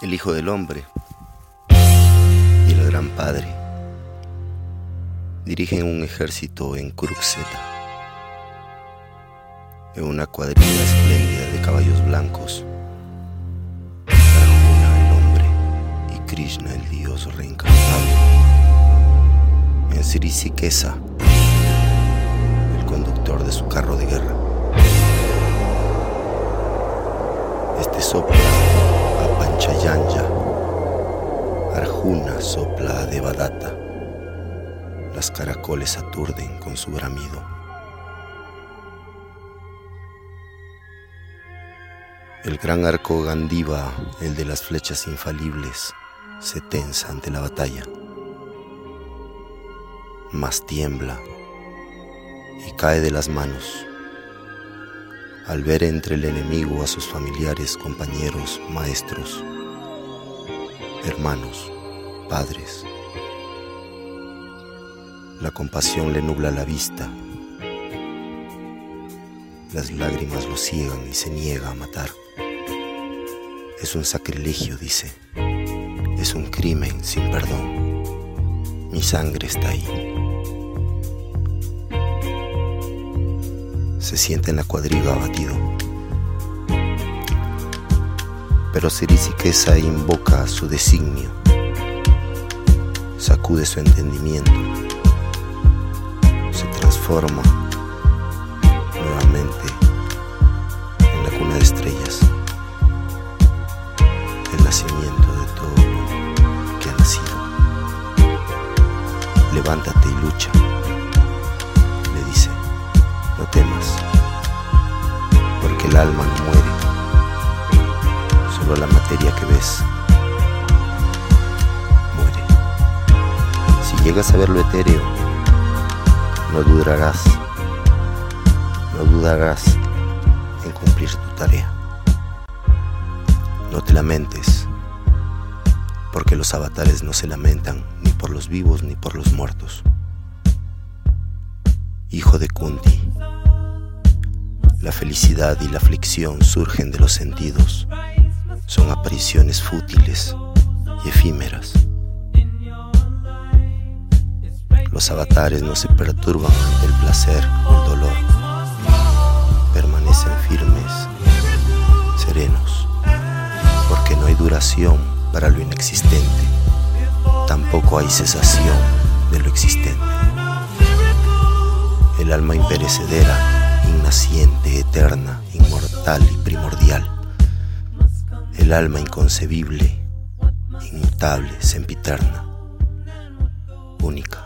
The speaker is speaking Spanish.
el Hijo del Hombre y el Gran Padre dirigen un ejército en Kurukseta, en una cuadrilla espléndida de caballos blancos. Arjuna el hombre y Krishna el dios reencarnado. En Srisikesa, el conductor de su carro de guerra. Este sopla a Panchayanya, Arjuna sopla a Devadatta. Las caracoles aturden con su bramido. El gran arco Gandiva, el de las flechas infalibles, se tensa ante la batalla. Mas tiembla y cae de las manos al ver entre el enemigo a sus familiares, compañeros, maestros, hermanos, padres. La compasión le nubla la vista, las lágrimas lo ciegan y se niega a matar. Es un sacrilegio, dice, es un crimen sin perdón. Mi sangre está ahí. Se siente en la cuadriga abatido. Pero Sirisiquesa invoca su designio, sacude su entendimiento, se transforma nuevamente en la cuna de estrellas, el nacimiento de todo lo que ha nacido. Levántate y lucha. Alma no muere, solo la materia que ves muere. Si llegas a ver lo etéreo, no dudarás, no dudarás en cumplir tu tarea. No te lamentes, porque los avatares no se lamentan ni por los vivos ni por los muertos. Hijo de Kunti, la felicidad y la aflicción surgen de los sentidos, son apariciones fútiles y efímeras. Los avatares no se perturban ante el placer o el dolor, permanecen firmes, serenos, porque no hay duración para lo inexistente, tampoco hay cesación de lo existente. El alma imperecedera innaciente, eterna, inmortal y primordial. El alma inconcebible, inmutable, sempiterna, única.